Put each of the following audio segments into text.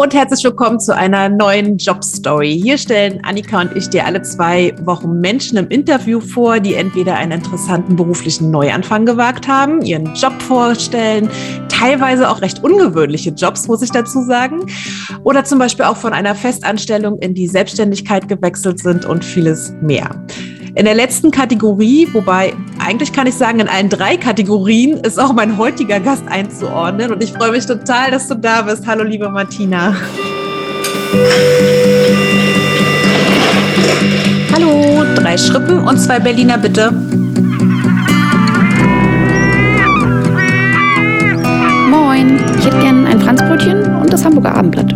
Und herzlich willkommen zu einer neuen Jobstory. Hier stellen Annika und ich dir alle zwei Wochen Menschen im Interview vor, die entweder einen interessanten beruflichen Neuanfang gewagt haben, ihren Job vorstellen, teilweise auch recht ungewöhnliche Jobs, muss ich dazu sagen, oder zum Beispiel auch von einer Festanstellung in die Selbstständigkeit gewechselt sind und vieles mehr. In der letzten Kategorie, wobei eigentlich kann ich sagen, in allen drei Kategorien ist auch mein heutiger Gast einzuordnen. Und ich freue mich total, dass du da bist. Hallo, liebe Martina. Hallo, drei Schrippen und zwei Berliner bitte. Moin, ich hätte gern ein Franzbrötchen und das Hamburger Abendblatt.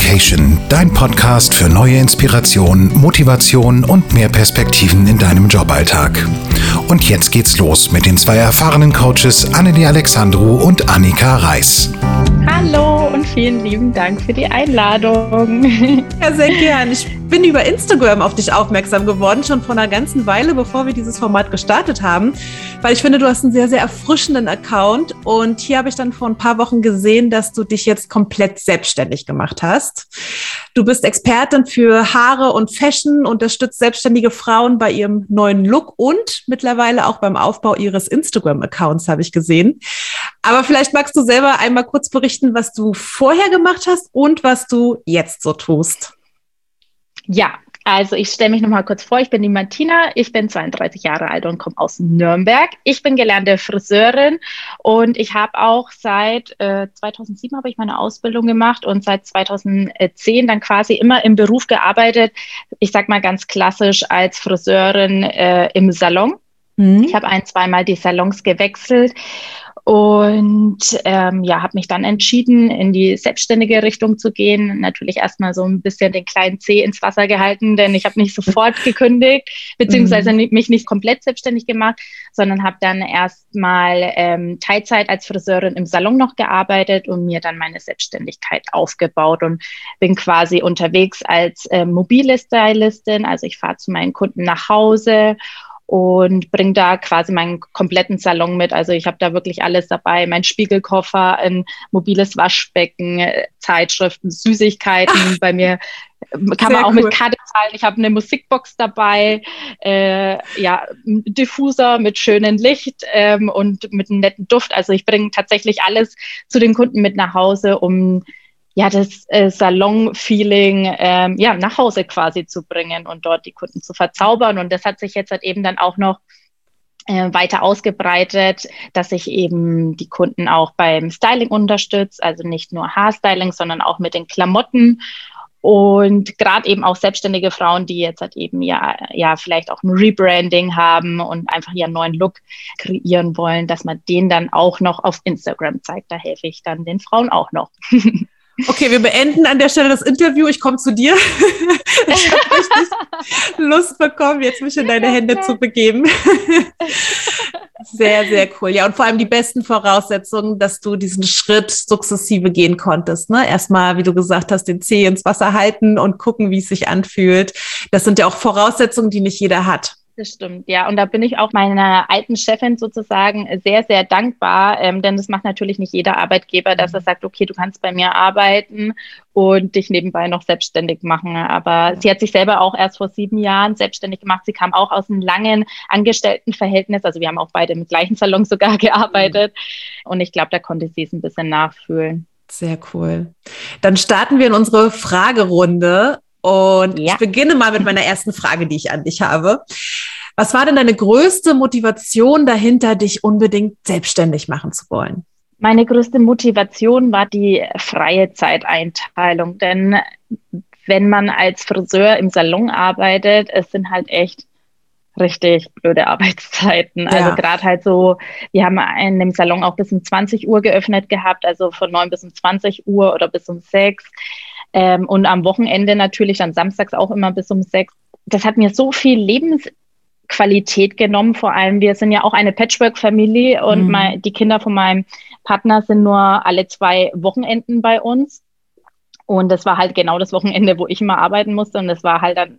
Workation, dein Podcast für neue Inspiration, Motivation und mehr Perspektiven in deinem Joballtag. Und jetzt geht's los mit den zwei erfahrenen Coaches Annelie Alexandru und Annika Reis. Hallo vielen lieben Dank für die Einladung. Ja, sehr gern. Ich bin über Instagram auf dich aufmerksam geworden, schon vor einer ganzen Weile, bevor wir dieses Format gestartet haben, weil ich finde, du hast einen sehr, sehr erfrischenden Account und hier habe ich dann vor ein paar Wochen gesehen, dass du dich jetzt komplett selbstständig gemacht hast. Du bist Expertin für Haare und Fashion, unterstützt selbstständige Frauen bei ihrem neuen Look und mittlerweile auch beim Aufbau ihres Instagram-Accounts, habe ich gesehen. Aber vielleicht magst du selber einmal kurz berichten, was du vorher gemacht hast und was du jetzt so tust. Ja, also ich stelle mich nochmal kurz vor. Ich bin die Martina, ich bin 32 Jahre alt und komme aus Nürnberg. Ich bin gelernte Friseurin und ich habe auch seit äh, 2007 habe ich meine Ausbildung gemacht und seit 2010 dann quasi immer im Beruf gearbeitet. Ich sag mal ganz klassisch als Friseurin äh, im Salon. Mhm. Ich habe ein, zweimal die Salons gewechselt und ähm, ja, habe mich dann entschieden, in die selbstständige Richtung zu gehen. Natürlich erstmal so ein bisschen den kleinen C ins Wasser gehalten, denn ich habe nicht sofort gekündigt, beziehungsweise mhm. mich nicht komplett selbstständig gemacht, sondern habe dann erstmal ähm, Teilzeit als Friseurin im Salon noch gearbeitet und mir dann meine Selbstständigkeit aufgebaut und bin quasi unterwegs als äh, mobile Stylistin. Also ich fahre zu meinen Kunden nach Hause und bringe da quasi meinen kompletten Salon mit. Also ich habe da wirklich alles dabei, mein Spiegelkoffer, ein mobiles Waschbecken, Zeitschriften, Süßigkeiten. Ach, Bei mir kann man auch cool. mit Karte zahlen. Ich habe eine Musikbox dabei, äh, ja, Diffuser mit schönem Licht ähm, und mit einem netten Duft. Also ich bringe tatsächlich alles zu den Kunden mit nach Hause, um ja, das äh, Salon-Feeling ähm, ja, nach Hause quasi zu bringen und dort die Kunden zu verzaubern. Und das hat sich jetzt halt eben dann auch noch äh, weiter ausgebreitet, dass ich eben die Kunden auch beim Styling unterstütze, also nicht nur Haarstyling, sondern auch mit den Klamotten. Und gerade eben auch selbstständige Frauen, die jetzt halt eben ja, ja vielleicht auch ein Rebranding haben und einfach ihren neuen Look kreieren wollen, dass man den dann auch noch auf Instagram zeigt. Da helfe ich dann den Frauen auch noch. Okay, wir beenden an der Stelle das Interview. Ich komme zu dir. ich habe richtig Lust bekommen, jetzt mich in deine Hände zu begeben. Sehr, sehr cool. Ja, und vor allem die besten Voraussetzungen, dass du diesen Schritt sukzessive gehen konntest. Ne? Erstmal, wie du gesagt hast, den Zeh ins Wasser halten und gucken, wie es sich anfühlt. Das sind ja auch Voraussetzungen, die nicht jeder hat. Das stimmt, ja. Und da bin ich auch meiner alten Chefin sozusagen sehr, sehr dankbar, ähm, denn das macht natürlich nicht jeder Arbeitgeber, dass er sagt, okay, du kannst bei mir arbeiten und dich nebenbei noch selbstständig machen. Aber sie hat sich selber auch erst vor sieben Jahren selbstständig gemacht. Sie kam auch aus einem langen Angestelltenverhältnis. Also wir haben auch beide im gleichen Salon sogar gearbeitet. Und ich glaube, da konnte sie es ein bisschen nachfühlen. Sehr cool. Dann starten wir in unsere Fragerunde. Und ja. ich beginne mal mit meiner ersten Frage, die ich an dich habe. Was war denn deine größte Motivation dahinter, dich unbedingt selbstständig machen zu wollen? Meine größte Motivation war die freie Zeiteinteilung, denn wenn man als Friseur im Salon arbeitet, es sind halt echt richtig blöde Arbeitszeiten. Also ja. Also gerade halt so, wir haben in dem Salon auch bis um 20 Uhr geöffnet gehabt, also von 9 bis um 20 Uhr oder bis um 6. Ähm, und am Wochenende natürlich dann samstags auch immer bis um 6. Das hat mir so viel Lebens Qualität genommen. Vor allem, wir sind ja auch eine Patchwork-Familie und mhm. mein, die Kinder von meinem Partner sind nur alle zwei Wochenenden bei uns. Und das war halt genau das Wochenende, wo ich immer arbeiten musste. Und das war halt dann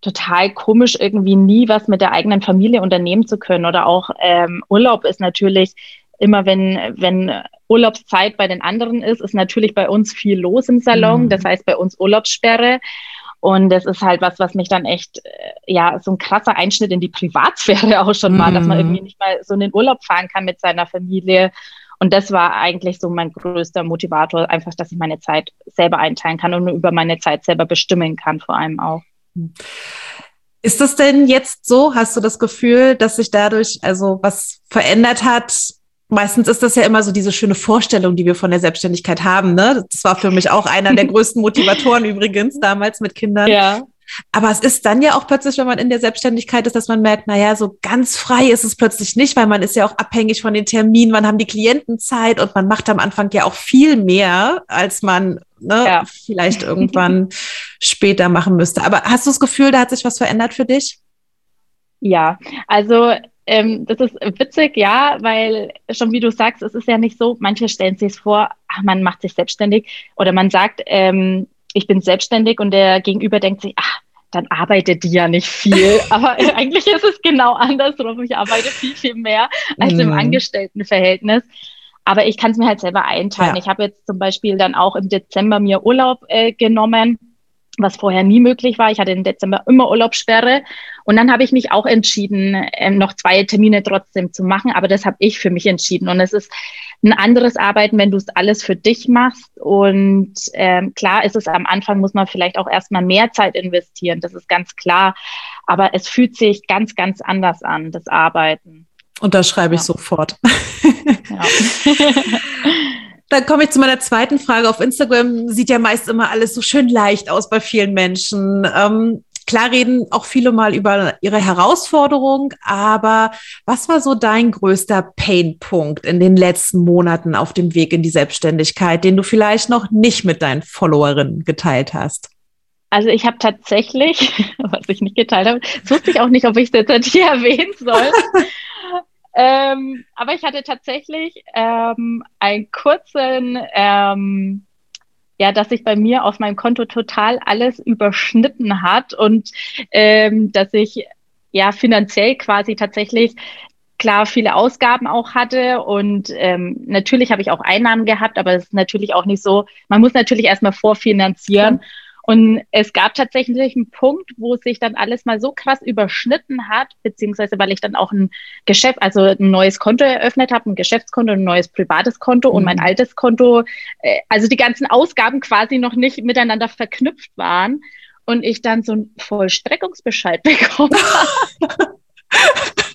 total komisch, irgendwie nie was mit der eigenen Familie unternehmen zu können. Oder auch ähm, Urlaub ist natürlich immer, wenn, wenn Urlaubszeit bei den anderen ist, ist natürlich bei uns viel los im Salon. Mhm. Das heißt bei uns Urlaubssperre. Und das ist halt was, was mich dann echt, äh, ja, so ein krasser Einschnitt in die Privatsphäre auch schon war, dass man mhm. irgendwie nicht mal so in den Urlaub fahren kann mit seiner Familie. Und das war eigentlich so mein größter Motivator, einfach, dass ich meine Zeit selber einteilen kann und über meine Zeit selber bestimmen kann, vor allem auch. Ist das denn jetzt so? Hast du das Gefühl, dass sich dadurch also was verändert hat? Meistens ist das ja immer so diese schöne Vorstellung, die wir von der Selbstständigkeit haben. Ne? Das war für mich auch einer der größten Motivatoren übrigens damals mit Kindern. Ja. Aber es ist dann ja auch plötzlich, wenn man in der Selbstständigkeit ist, dass man merkt, naja, so ganz frei ist es plötzlich nicht, weil man ist ja auch abhängig von den Terminen, man haben die Klienten Zeit und man macht am Anfang ja auch viel mehr, als man ne, ja. vielleicht irgendwann später machen müsste. Aber hast du das Gefühl, da hat sich was verändert für dich? Ja, also ähm, das ist witzig, ja, weil schon wie du sagst, es ist ja nicht so, manche stellen sich es vor, ach, man macht sich selbstständig oder man sagt, ähm, ich bin selbstständig und der Gegenüber denkt sich, ach, dann arbeitet die ja nicht viel. Aber eigentlich ist es genau andersrum. Ich arbeite viel, viel mehr als mm. im mhm. Angestelltenverhältnis. Aber ich kann es mir halt selber einteilen. Ja. Ich habe jetzt zum Beispiel dann auch im Dezember mir Urlaub äh, genommen was vorher nie möglich war. Ich hatte im Dezember immer Urlaubssperre und dann habe ich mich auch entschieden, ähm, noch zwei Termine trotzdem zu machen, aber das habe ich für mich entschieden und es ist ein anderes Arbeiten, wenn du es alles für dich machst und ähm, klar ist es am Anfang, muss man vielleicht auch erstmal mehr Zeit investieren, das ist ganz klar, aber es fühlt sich ganz, ganz anders an, das Arbeiten. Und da schreibe ich ja. sofort. Ja. Dann komme ich zu meiner zweiten Frage. Auf Instagram sieht ja meist immer alles so schön leicht aus bei vielen Menschen. Ähm, klar reden auch viele mal über ihre Herausforderung, aber was war so dein größter Painpunkt in den letzten Monaten auf dem Weg in die Selbstständigkeit, den du vielleicht noch nicht mit deinen Followerinnen geteilt hast? Also ich habe tatsächlich, was ich nicht geteilt habe, wusste ich auch nicht, ob ich es jetzt hier erwähnen soll. Ähm, aber ich hatte tatsächlich ähm, einen kurzen, ähm, ja, dass sich bei mir auf meinem Konto total alles überschnitten hat und ähm, dass ich ja finanziell quasi tatsächlich klar viele Ausgaben auch hatte und ähm, natürlich habe ich auch Einnahmen gehabt, aber es ist natürlich auch nicht so, man muss natürlich erstmal vorfinanzieren. Mhm. Und es gab tatsächlich einen Punkt, wo sich dann alles mal so krass überschnitten hat, beziehungsweise weil ich dann auch ein Geschäft, also ein neues Konto eröffnet habe, ein Geschäftskonto, ein neues privates Konto mhm. und mein mhm. altes Konto, äh, also die ganzen Ausgaben quasi noch nicht miteinander verknüpft waren und ich dann so einen Vollstreckungsbescheid bekommen habe.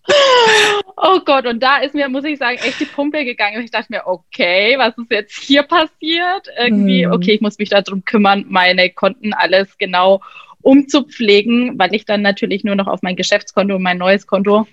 oh Gott, und da ist mir, muss ich sagen, echt die Pumpe gegangen. Und ich dachte mir, okay, was ist jetzt hier passiert? Irgendwie, hm. okay, ich muss mich darum kümmern, meine Konten alles genau umzupflegen, weil ich dann natürlich nur noch auf mein Geschäftskonto und mein neues Konto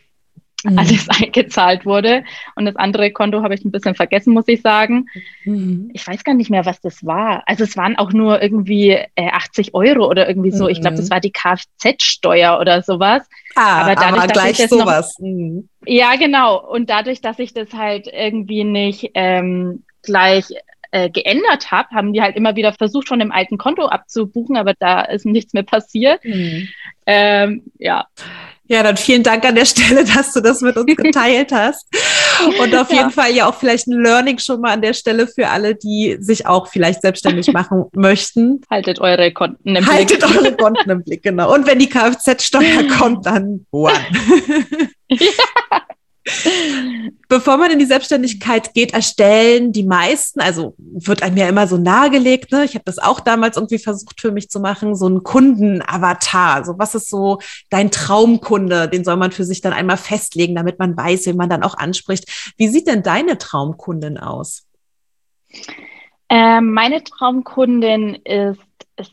mhm. alles eingezahlt wurde. Und das andere Konto habe ich ein bisschen vergessen, muss ich sagen. Mhm. Ich weiß gar nicht mehr, was das war. Also es waren auch nur irgendwie äh, 80 Euro oder irgendwie so. Mhm. Ich glaube, das war die Kfz-Steuer oder sowas. Ah, aber, dadurch, aber gleich sowas. Noch, mhm. ja, genau. Und dadurch, dass ich das halt irgendwie nicht ähm, gleich äh, geändert habe, haben die halt immer wieder versucht, von dem alten Konto abzubuchen, aber da ist nichts mehr passiert. Mhm. Ähm, ja. Ja, dann vielen Dank an der Stelle, dass du das mit uns geteilt hast. Und auf ja. jeden Fall ja auch vielleicht ein Learning schon mal an der Stelle für alle, die sich auch vielleicht selbstständig machen möchten. Haltet eure Konten im Blick. Haltet eure Konten im Blick, genau. Und wenn die Kfz-Steuer kommt, dann one. Ja. Bevor man in die Selbstständigkeit geht, erstellen die meisten, also wird einem ja immer so nahegelegt, ne? ich habe das auch damals irgendwie versucht für mich zu machen, so ein Kundenavatar. So, was ist so dein Traumkunde? Den soll man für sich dann einmal festlegen, damit man weiß, wen man dann auch anspricht. Wie sieht denn deine Traumkundin aus? Ähm, meine Traumkundin ist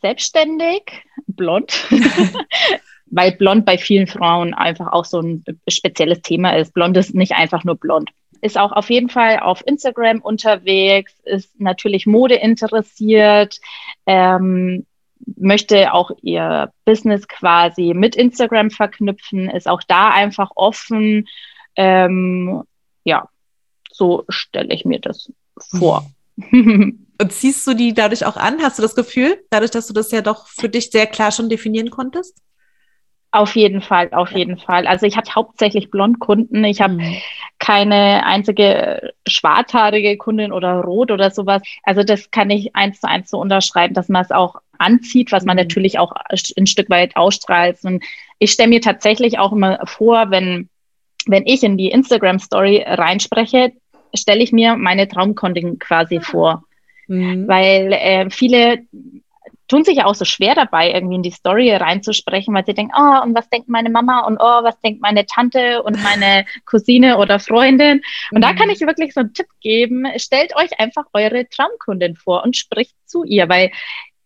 selbstständig, blond, weil blond bei vielen Frauen einfach auch so ein spezielles Thema ist. Blond ist nicht einfach nur blond. Ist auch auf jeden Fall auf Instagram unterwegs, ist natürlich Mode interessiert, ähm, möchte auch ihr Business quasi mit Instagram verknüpfen, ist auch da einfach offen. Ähm, ja, so stelle ich mir das vor. Und ziehst du die dadurch auch an? Hast du das Gefühl, dadurch, dass du das ja doch für dich sehr klar schon definieren konntest? Auf jeden Fall, auf jeden Fall. Also ich habe hauptsächlich Blondkunden. Ich habe mhm. keine einzige schwarzhaarige Kundin oder rot oder sowas. Also das kann ich eins zu eins so unterschreiben, dass man es auch anzieht, was man mhm. natürlich auch ein Stück weit ausstrahlt. Und ich stelle mir tatsächlich auch immer vor, wenn, wenn ich in die Instagram Story reinspreche, stelle ich mir meine Traumkundin quasi vor. Mhm. Weil äh, viele tun sich ja auch so schwer dabei, irgendwie in die Story reinzusprechen, weil sie denken, oh, und was denkt meine Mama und oh, was denkt meine Tante und meine Cousine oder Freundin. Und mhm. da kann ich wirklich so einen Tipp geben, stellt euch einfach eure Traumkundin vor und spricht zu ihr, weil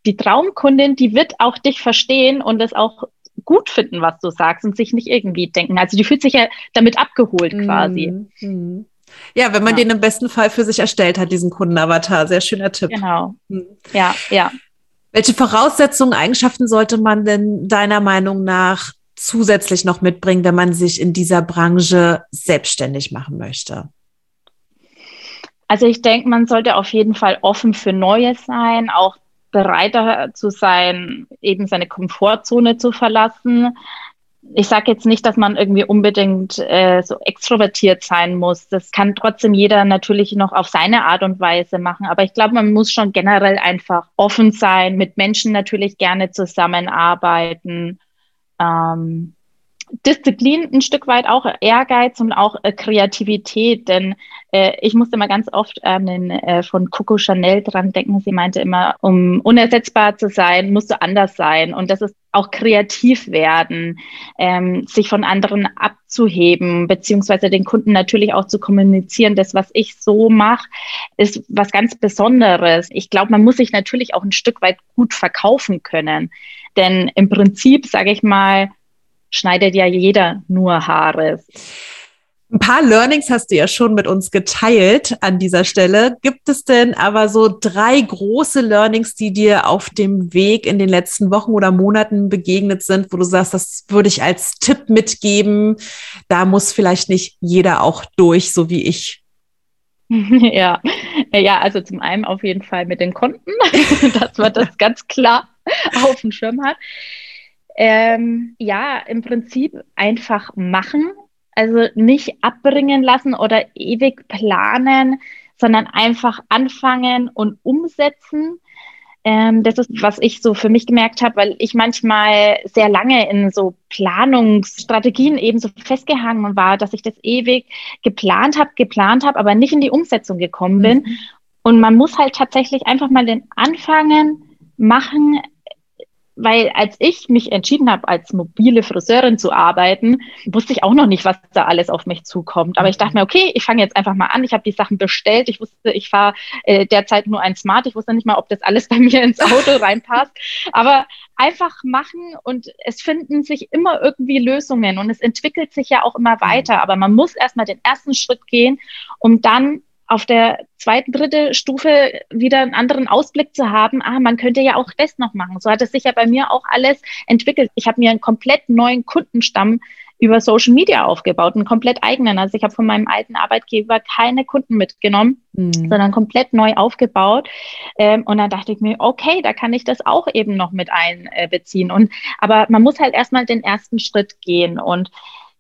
die Traumkundin, die wird auch dich verstehen und es auch gut finden, was du sagst und sich nicht irgendwie denken. Also die fühlt sich ja damit abgeholt quasi. Mhm. Ja, wenn man ja. den im besten Fall für sich erstellt hat, diesen Kundenavatar. Sehr schöner Tipp. Genau. Mhm. Ja, ja. Welche Voraussetzungen, Eigenschaften sollte man denn deiner Meinung nach zusätzlich noch mitbringen, wenn man sich in dieser Branche selbstständig machen möchte? Also ich denke, man sollte auf jeden Fall offen für Neues sein, auch bereiter zu sein, eben seine Komfortzone zu verlassen ich sage jetzt nicht, dass man irgendwie unbedingt äh, so extrovertiert sein muss. Das kann trotzdem jeder natürlich noch auf seine Art und Weise machen. Aber ich glaube, man muss schon generell einfach offen sein, mit Menschen natürlich gerne zusammenarbeiten. Ähm, Disziplin ein Stück weit auch, Ehrgeiz und auch äh, Kreativität, denn äh, ich musste immer ganz oft an den äh, von Coco Chanel dran denken. Sie meinte immer, um unersetzbar zu sein, musst du anders sein. Und das ist auch kreativ werden, ähm, sich von anderen abzuheben, beziehungsweise den Kunden natürlich auch zu kommunizieren. Das, was ich so mache, ist was ganz Besonderes. Ich glaube, man muss sich natürlich auch ein Stück weit gut verkaufen können. Denn im Prinzip, sage ich mal, schneidet ja jeder nur Haare. Ein paar Learnings hast du ja schon mit uns geteilt an dieser Stelle. Gibt es denn aber so drei große Learnings, die dir auf dem Weg in den letzten Wochen oder Monaten begegnet sind, wo du sagst, das würde ich als Tipp mitgeben? Da muss vielleicht nicht jeder auch durch, so wie ich. Ja, ja, also zum einen auf jeden Fall mit den Konten, dass man das ganz klar auf dem Schirm hat. Ähm, ja, im Prinzip einfach machen. Also nicht abbringen lassen oder ewig planen, sondern einfach anfangen und umsetzen. Ähm, das ist, was ich so für mich gemerkt habe, weil ich manchmal sehr lange in so Planungsstrategien eben so festgehangen war, dass ich das ewig geplant habe, geplant habe, aber nicht in die Umsetzung gekommen bin. Mhm. Und man muss halt tatsächlich einfach mal den Anfangen machen, weil als ich mich entschieden habe, als mobile Friseurin zu arbeiten, wusste ich auch noch nicht, was da alles auf mich zukommt. Aber ich dachte mir, okay, ich fange jetzt einfach mal an. Ich habe die Sachen bestellt. Ich wusste, ich fahre äh, derzeit nur ein Smart. Ich wusste nicht mal, ob das alles bei mir ins Auto reinpasst. Aber einfach machen und es finden sich immer irgendwie Lösungen und es entwickelt sich ja auch immer weiter. Aber man muss erstmal den ersten Schritt gehen, um dann auf der zweiten, dritte Stufe wieder einen anderen Ausblick zu haben, ah, man könnte ja auch das noch machen. So hat es sich ja bei mir auch alles entwickelt. Ich habe mir einen komplett neuen Kundenstamm über Social Media aufgebaut, einen komplett eigenen. Also ich habe von meinem alten Arbeitgeber keine Kunden mitgenommen, mhm. sondern komplett neu aufgebaut. Ähm, und dann dachte ich mir, okay, da kann ich das auch eben noch mit einbeziehen. Und aber man muss halt erstmal den ersten Schritt gehen. Und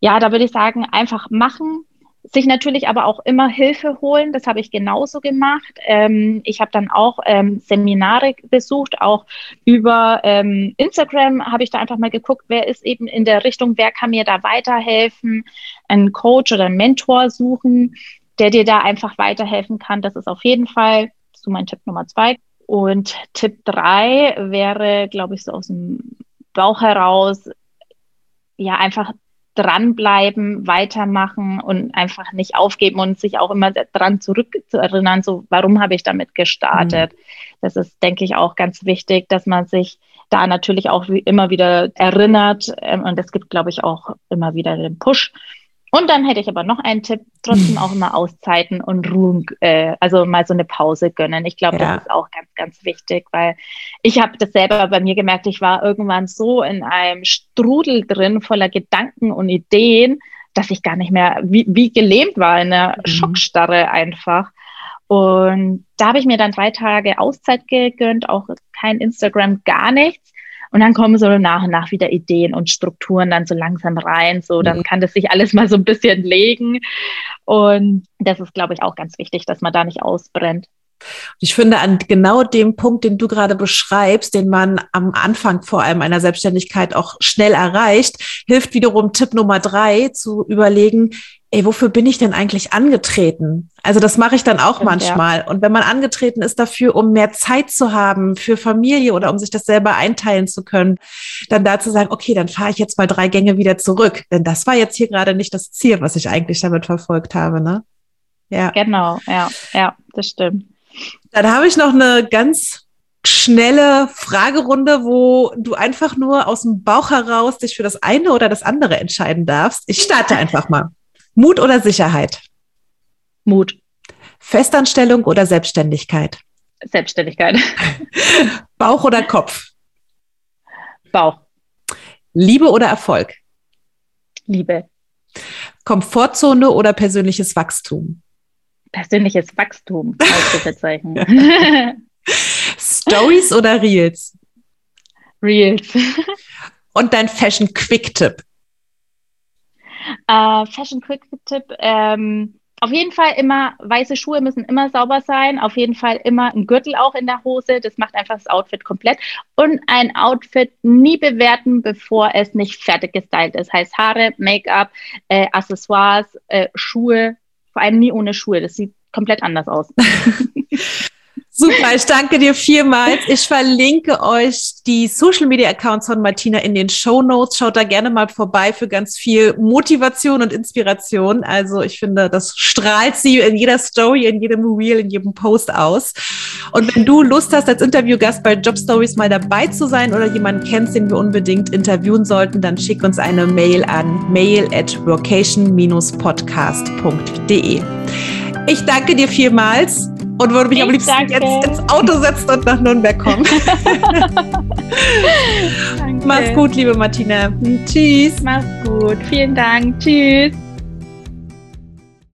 ja, da würde ich sagen, einfach machen, sich natürlich aber auch immer Hilfe holen. Das habe ich genauso gemacht. Ähm, ich habe dann auch ähm, Seminare besucht, auch über ähm, Instagram habe ich da einfach mal geguckt, wer ist eben in der Richtung, wer kann mir da weiterhelfen, einen Coach oder einen Mentor suchen, der dir da einfach weiterhelfen kann. Das ist auf jeden Fall so mein Tipp Nummer zwei. Und Tipp drei wäre, glaube ich, so aus dem Bauch heraus, ja, einfach dranbleiben, weitermachen und einfach nicht aufgeben und sich auch immer dran zurückzuerinnern, so warum habe ich damit gestartet. Mhm. Das ist, denke ich, auch ganz wichtig, dass man sich da natürlich auch immer wieder erinnert. Ähm, und es gibt, glaube ich, auch immer wieder den Push. Und dann hätte ich aber noch einen Tipp, trotzdem auch immer Auszeiten und Ruhen, äh, also mal so eine Pause gönnen. Ich glaube, ja. das ist auch ganz, ganz wichtig, weil ich habe das selber bei mir gemerkt, ich war irgendwann so in einem Strudel drin voller Gedanken und Ideen, dass ich gar nicht mehr wie, wie gelähmt war, in einer mhm. Schockstarre einfach. Und da habe ich mir dann drei Tage Auszeit gegönnt, auch kein Instagram, gar nichts Und dann kommen so nach und nach wieder Ideen und Strukturen dann so langsam rein. So, dann mhm. kann das sich alles mal so ein bisschen legen. Und das ist, glaube ich, auch ganz wichtig, dass man da nicht ausbrennt. Ich finde, an genau dem Punkt, den du gerade beschreibst, den man am Anfang vor allem einer Selbstständigkeit auch schnell erreicht, hilft wiederum Tipp Nummer drei zu überlegen, ey, wofür bin ich denn eigentlich angetreten? Also das mache ich dann auch Stimmt, manchmal. Ja. Und wenn man angetreten ist dafür, um mehr Zeit zu haben für Familie oder um sich das selber einteilen zu können, dann da zu sagen, okay, dann fahre ich jetzt mal drei Gänge wieder zurück. Denn das war jetzt hier gerade nicht das Ziel, was ich eigentlich damit verfolgt habe, ne? Ja. Genau, ja, ja, das stimmt. Dann habe ich noch eine ganz schnelle Fragerunde, wo du einfach nur aus dem Bauch heraus dich für das eine oder das andere entscheiden darfst. Ich starte einfach mal. Mut oder Sicherheit? Mut. Festanstellung oder Selbstständigkeit? Selbstständigkeit. Bauch oder Kopf? Bauch. Liebe oder Erfolg? Liebe. Komfortzone oder persönliches Wachstum? Persönliches Wachstum. Stories oder Reels? Reels. Und dein Fashion Quick Tipp? Äh, Fashion Quick Tipp. Ähm, auf jeden Fall immer, weiße Schuhe müssen immer sauber sein. Auf jeden Fall immer ein Gürtel auch in der Hose. Das macht einfach das Outfit komplett. Und ein Outfit nie bewerten, bevor es nicht fertig gestylt ist. Heißt Haare, Make-up, äh, Accessoires, äh, Schuhe. Vor allem nie ohne Schuhe. Das sieht komplett anders aus. Super, ich danke dir vielmals. Ich verlinke euch die Social Media Accounts von Martina in den Show Notes. Schaut da gerne mal vorbei für ganz viel Motivation und Inspiration. Also ich finde, das strahlt sie in jeder Story, in jedem Reel, in jedem Post aus. Und wenn du Lust hast, als Interviewgast bei Job Stories mal dabei zu sein oder jemanden kennst, den wir unbedingt interviewen sollten, dann schick uns eine Mail an mail at vocation-podcast.de. Ich danke dir vielmals und würde mich ich am liebsten danke. jetzt ins Auto setzen und nach Nürnberg kommen. Mach's gut, liebe Martina. Tschüss. Mach's gut. Vielen Dank. Tschüss.